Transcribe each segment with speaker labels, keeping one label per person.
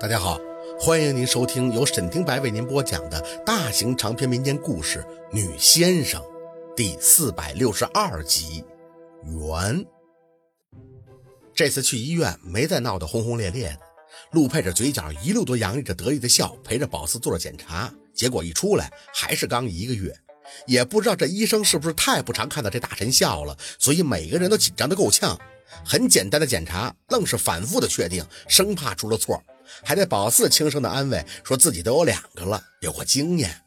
Speaker 1: 大家好，欢迎您收听由沈听白为您播讲的大型长篇民间故事《女先生》第四百六十二集。缘。这次去医院没再闹得轰轰烈烈的，陆佩着嘴角一路都洋溢着得意的笑，陪着宝四做了检查，结果一出来还是刚一个月。也不知道这医生是不是太不常看到这大神笑了，所以每个人都紧张的够呛。很简单的检查，愣是反复的确定，生怕出了错。还得宝四轻声的安慰，说自己都有两个了，有过经验。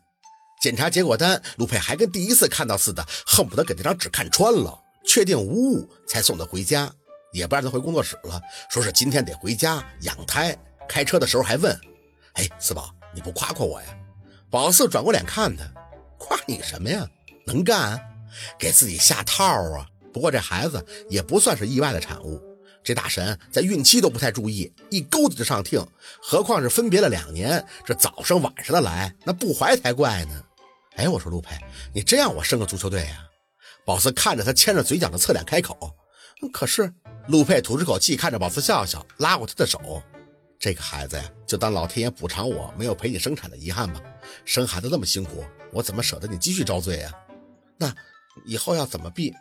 Speaker 1: 检查结果单，陆佩还跟第一次看到似的，恨不得给那张纸看穿了。确定无误，才送他回家，也不让他回工作室了，说是今天得回家养胎。开车的时候还问：“哎，四宝，你不夸夸我呀？”宝四转过脸看他，夸你什么呀？能干？给自己下套啊？不过这孩子也不算是意外的产物。这大神在孕期都不太注意，一勾子就上听，何况是分别了两年，这早上晚上的来，那不怀才怪呢。哎，我说陆佩，你真让我生个足球队呀？宝四看着他牵着嘴角的侧脸开口。可是陆佩吐出口气，看着宝四笑笑，拉过他的手。这个孩子呀，就当老天爷补偿我没有陪你生产的遗憾吧。生孩子那么辛苦，我怎么舍得你继续遭罪呀？那以后要怎么避？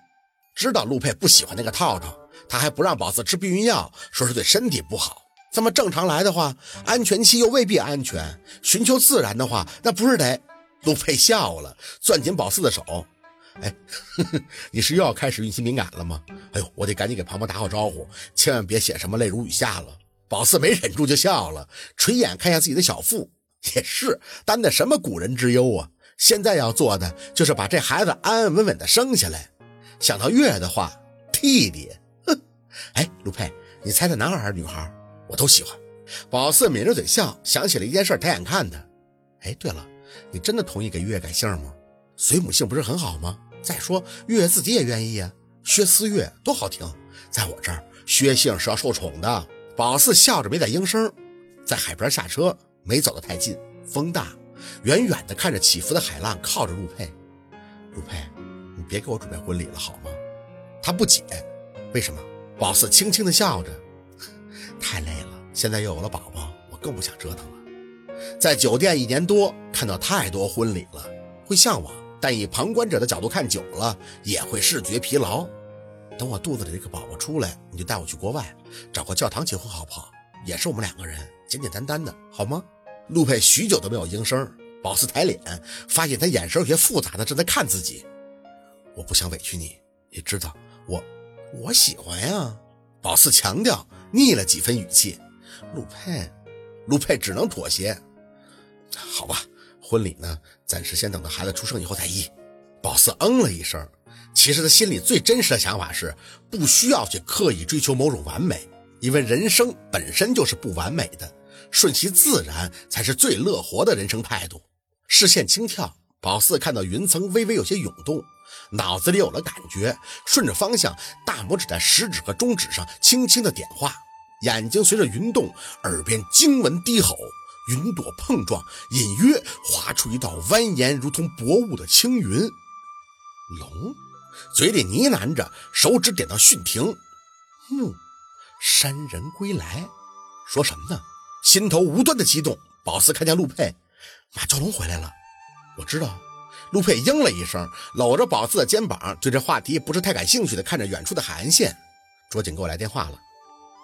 Speaker 1: 知道陆佩不喜欢那个套套。他还不让宝四吃避孕药，说是对身体不好。这么正常来的话，安全期又未必安全。寻求自然的话，那不是得？陆佩笑了，攥紧宝四的手。哎，你是又要开始孕期敏感了吗？哎呦，我得赶紧给庞庞打好招呼，千万别写什么泪如雨下了。宝四没忍住就笑了，垂眼看向自己的小腹，也是担的什么古人之忧啊。现在要做的就是把这孩子安安稳稳的生下来。想到月的话，弟弟。哎，陆佩，你猜猜男孩还是女孩？我都喜欢。宝四抿着嘴笑，想起了一件事，抬眼看他。哎，对了，你真的同意给月月改姓吗？随母姓不是很好吗？再说月月自己也愿意啊，薛思月多好听。在我这儿，薛姓是要受宠的。宝四笑着没再应声，在海边下车，没走得太近，风大，远远的看着起伏的海浪，靠着陆佩。陆佩，你别给我准备婚礼了好吗？他不解，为什么？宝四轻轻地笑着，太累了。现在又有了宝宝，我更不想折腾了。在酒店一年多，看到太多婚礼了，会向往，但以旁观者的角度看久了，也会视觉疲劳。等我肚子里这个宝宝出来，你就带我去国外，找个教堂结婚好不好？也是我们两个人，简简单单的，好吗？陆佩许久都没有应声。宝四抬脸，发现他眼神有些复杂的正在看自己。我不想委屈你，你知道我。我喜欢呀，宝四强调，腻了几分语气。陆佩，陆佩只能妥协。好吧，婚礼呢，暂时先等到孩子出生以后再议。宝四嗯了一声。其实他心里最真实的想法是，不需要去刻意追求某种完美，因为人生本身就是不完美的，顺其自然才是最乐活的人生态度。视线轻跳。宝四看到云层微微有些涌动，脑子里有了感觉，顺着方向，大拇指在食指和中指上轻轻的点画，眼睛随着云动，耳边惊闻低吼，云朵碰撞，隐约划出一道蜿蜒如同薄雾的青云。龙，嘴里呢喃着，手指点到巽庭。木，山人归来，说什么呢？心头无端的激动。宝四看见陆佩，马蛟龙回来了。我知道，陆佩应了一声，搂着宝四的肩膀，对这话题不是太感兴趣的看着远处的海岸线。卓景给我来电话了，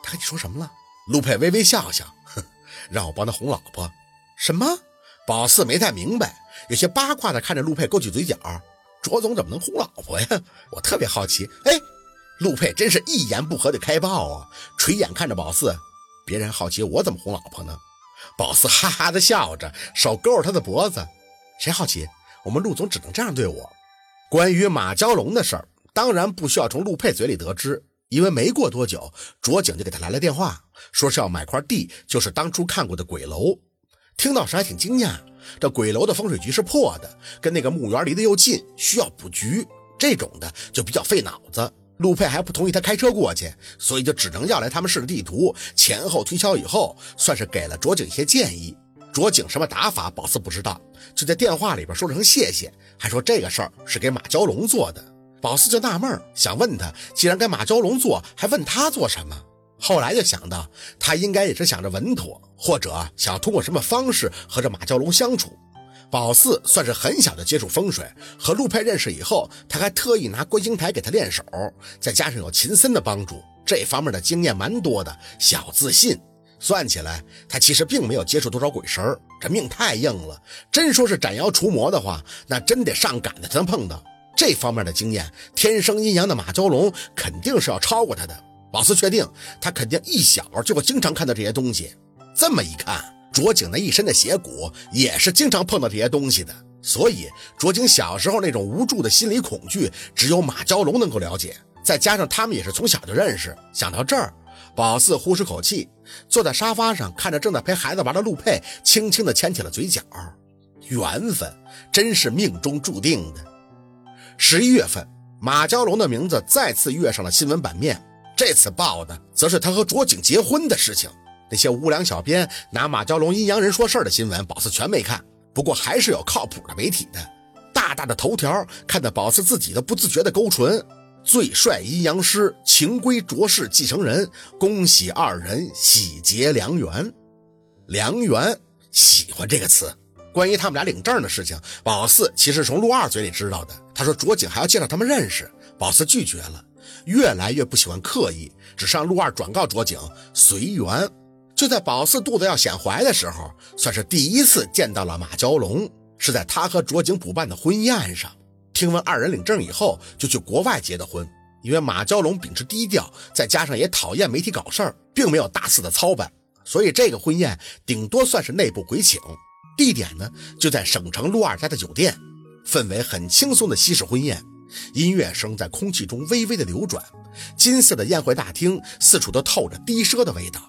Speaker 1: 他跟你说什么了？陆佩微微笑笑，哼，让我帮他哄老婆。什么？宝四没太明白，有些八卦的看着陆佩，勾起嘴角。卓总怎么能哄老婆呀？我特别好奇。哎，陆佩真是一言不合就开爆啊！垂眼看着宝四，别人好奇我怎么哄老婆呢？宝四哈哈的笑着，手勾着他的脖子。谁好奇？我们陆总只能这样对我。关于马蛟龙的事儿，当然不需要从陆佩嘴里得知，因为没过多久，卓景就给他来了电话，说是要买块地，就是当初看过的鬼楼。听到时还挺惊讶，这鬼楼的风水局是破的，跟那个墓园离得又近，需要补局，这种的就比较费脑子。陆佩还不同意他开车过去，所以就只能要来他们市的地图，前后推敲以后，算是给了卓景一些建议。卓景什么打法，宝四不知道，就在电话里边说了声谢谢，还说这个事儿是给马蛟龙做的。宝四就纳闷，想问他，既然给马蛟龙做，还问他做什么？后来就想到，他应该也是想着稳妥，或者想通过什么方式和这马蛟龙相处。宝四算是很小的接触风水，和陆佩认识以后，他还特意拿观星台给他练手，再加上有秦森的帮助，这方面的经验蛮多的，小自信。算起来，他其实并没有接触多少鬼神儿这命太硬了。真说是斩妖除魔的话，那真得上赶的才能碰到。这方面的经验，天生阴阳的马蛟龙肯定是要超过他的。老四确定，他肯定一小就会经常看到这些东西。这么一看，卓景那一身的邪骨也是经常碰到这些东西的。所以，卓景小时候那种无助的心理恐惧，只有马蛟龙能够了解。再加上他们也是从小就认识。想到这儿，宝四呼出口气，坐在沙发上，看着正在陪孩子玩的陆佩，轻轻地牵起了嘴角。缘分真是命中注定的。十一月份，马蛟龙的名字再次跃上了新闻版面。这次报的则是他和卓景结婚的事情。那些无良小编拿马蛟龙阴阳人说事儿的新闻，宝四全没看。不过还是有靠谱的媒体的。大大的头条看得宝四自己都不自觉的勾唇。最帅阴阳师情归卓氏继承人，恭喜二人喜结良缘。良缘，喜欢这个词。关于他们俩领证的事情，宝四其实从陆二嘴里知道的。他说卓景还要介绍他们认识，宝四拒绝了。越来越不喜欢刻意，只让陆二转告卓景随缘。就在宝四肚子要显怀的时候，算是第一次见到了马蛟龙，是在他和卓景补办的婚宴上。听闻二人领证以后，就去国外结的婚。因为马蛟龙秉持低调，再加上也讨厌媒体搞事儿，并没有大肆的操办，所以这个婚宴顶多算是内部鬼请。地点呢，就在省城陆二家的酒店，氛围很轻松的西式婚宴。音乐声在空气中微微的流转，金色的宴会大厅四处都透着低奢的味道。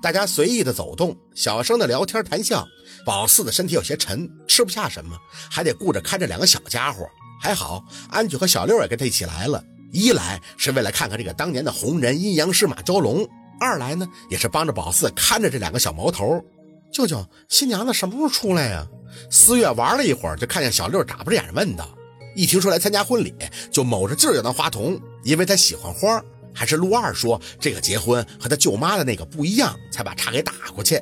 Speaker 1: 大家随意的走动，小声的聊天谈笑。宝四的身体有些沉，吃不下什么，还得顾着看着两个小家伙。还好，安九和小六也跟他一起来了。一来是为了看看这个当年的红人阴阳师马蛟龙，二来呢也是帮着宝四看着这两个小毛头。舅舅，新娘子什么时候出来呀？思月玩了一会儿，就看见小六眨巴着眼问道。一听说来参加婚礼，就卯着劲儿要当花童，因为他喜欢花。还是陆二说这个结婚和他舅妈的那个不一样，才把岔给打过去。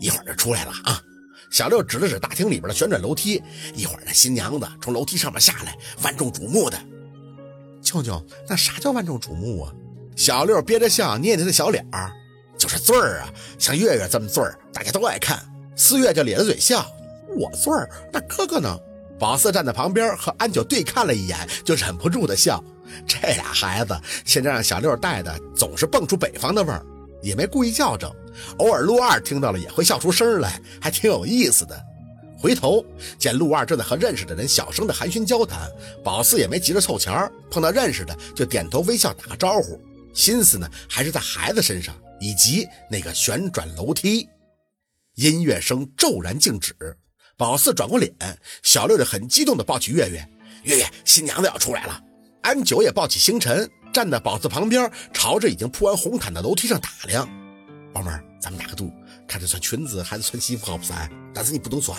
Speaker 1: 一会儿就出来了啊！小六指了指大厅里边的旋转楼梯，一会儿那新娘子从楼梯上面下来，万众瞩目的。舅舅，那啥叫万众瞩目啊？小六憋着笑，捏捏那小脸儿，就是醉儿啊，像月月这么醉儿，大家都爱看。四月就咧着嘴笑，我醉儿，那哥哥呢？宝四站在旁边和安九对看了一眼，就忍不住的笑。这俩孩子现在让小六带的，总是蹦出北方的味儿，也没故意校正。偶尔陆二听到了也会笑出声来，还挺有意思的。回头见陆二正在和认识的人小声的寒暄交谈，宝四也没急着凑钱碰到认识的就点头微笑打个招呼，心思呢还是在孩子身上以及那个旋转楼梯。音乐声骤然静止。宝四转过脸，小六就很激动地抱起月月，月月新娘子要出来了。安九也抱起星辰，站在宝四旁边，朝着已经铺完红毯的楼梯上打量。宝妹儿，咱们打个赌，看是穿裙子还是穿西服好不算？但是你不能算。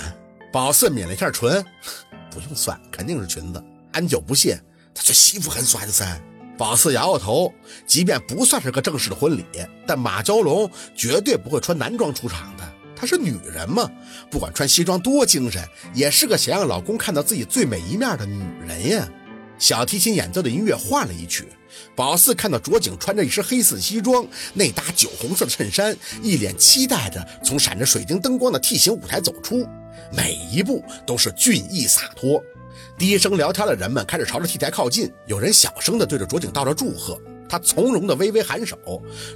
Speaker 1: 宝四抿了一下唇，不用算，肯定是裙子。安九不信，他穿西服很帅的噻。宝四摇摇头，即便不算是个正式的婚礼，但马蛟龙绝对不会穿男装出场的。她是女人嘛，不管穿西装多精神，也是个想让老公看到自己最美一面的女人呀。小提琴演奏的音乐换了一曲，宝四看到卓景穿着一身黑色西装，内搭酒红色的衬衫，一脸期待着从闪着水晶灯光的 T 型舞台走出，每一步都是俊逸洒脱。低声聊天的人们开始朝着 T 台靠近，有人小声的对着卓景道着祝贺。他从容的微微颔首，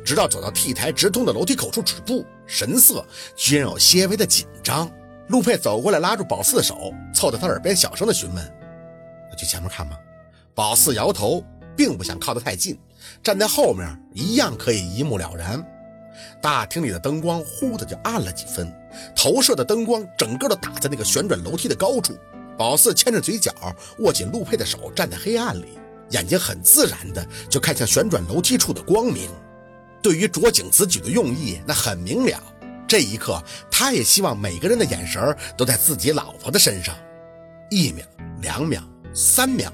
Speaker 1: 直到走到 T 台直通的楼梯口处止步，神色居然有些微的紧张。陆佩走过来拉住宝四的手，凑到他耳边小声的询问：“要去前面看吗？”宝四摇头，并不想靠得太近，站在后面一样可以一目了然。大厅里的灯光忽的就暗了几分，投射的灯光整个都打在那个旋转楼梯的高处。宝四牵着嘴角，握紧陆佩的手，站在黑暗里。眼睛很自然的就看向旋转楼梯处的光明，对于卓景此举的用意，那很明了。这一刻，他也希望每个人的眼神都在自己老婆的身上。一秒，两秒，三秒，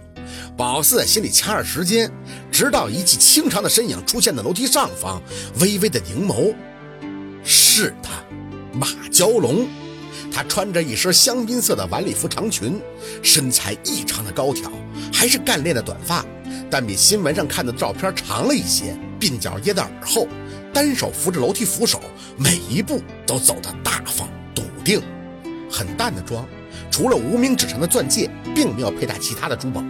Speaker 1: 宝四在心里掐着时间，直到一记清长的身影出现在楼梯上方，微微的凝眸，是他，马蛟龙。他穿着一身香槟色的晚礼服长裙，身材异常的高挑，还是干练的短发，但比新闻上看到的照片长了一些，鬓角掖在耳后，单手扶着楼梯扶手，每一步都走得大方笃定。很淡的妆，除了无名指上的钻戒，并没有佩戴其他的珠宝，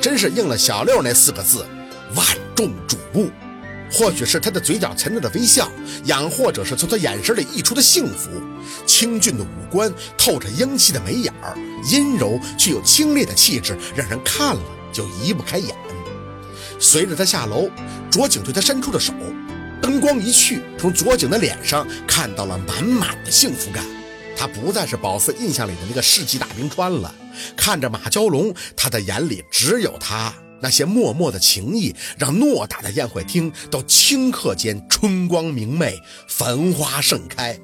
Speaker 1: 真是应了小六那四个字：万众瞩目。或许是他的嘴角沉着的微笑，养或者是从他眼神里溢出的幸福。清俊的五官，透着英气的眉眼儿，阴柔却又清冽的气质，让人看了就移不开眼。随着他下楼，卓景对他伸出了手，灯光一去，从卓景的脸上看到了满满的幸福感。他不再是宝四印象里的那个世纪大冰川了，看着马蛟龙，他的眼里只有他。那些默默的情谊，让偌大的宴会厅都顷刻间春光明媚，繁花盛开。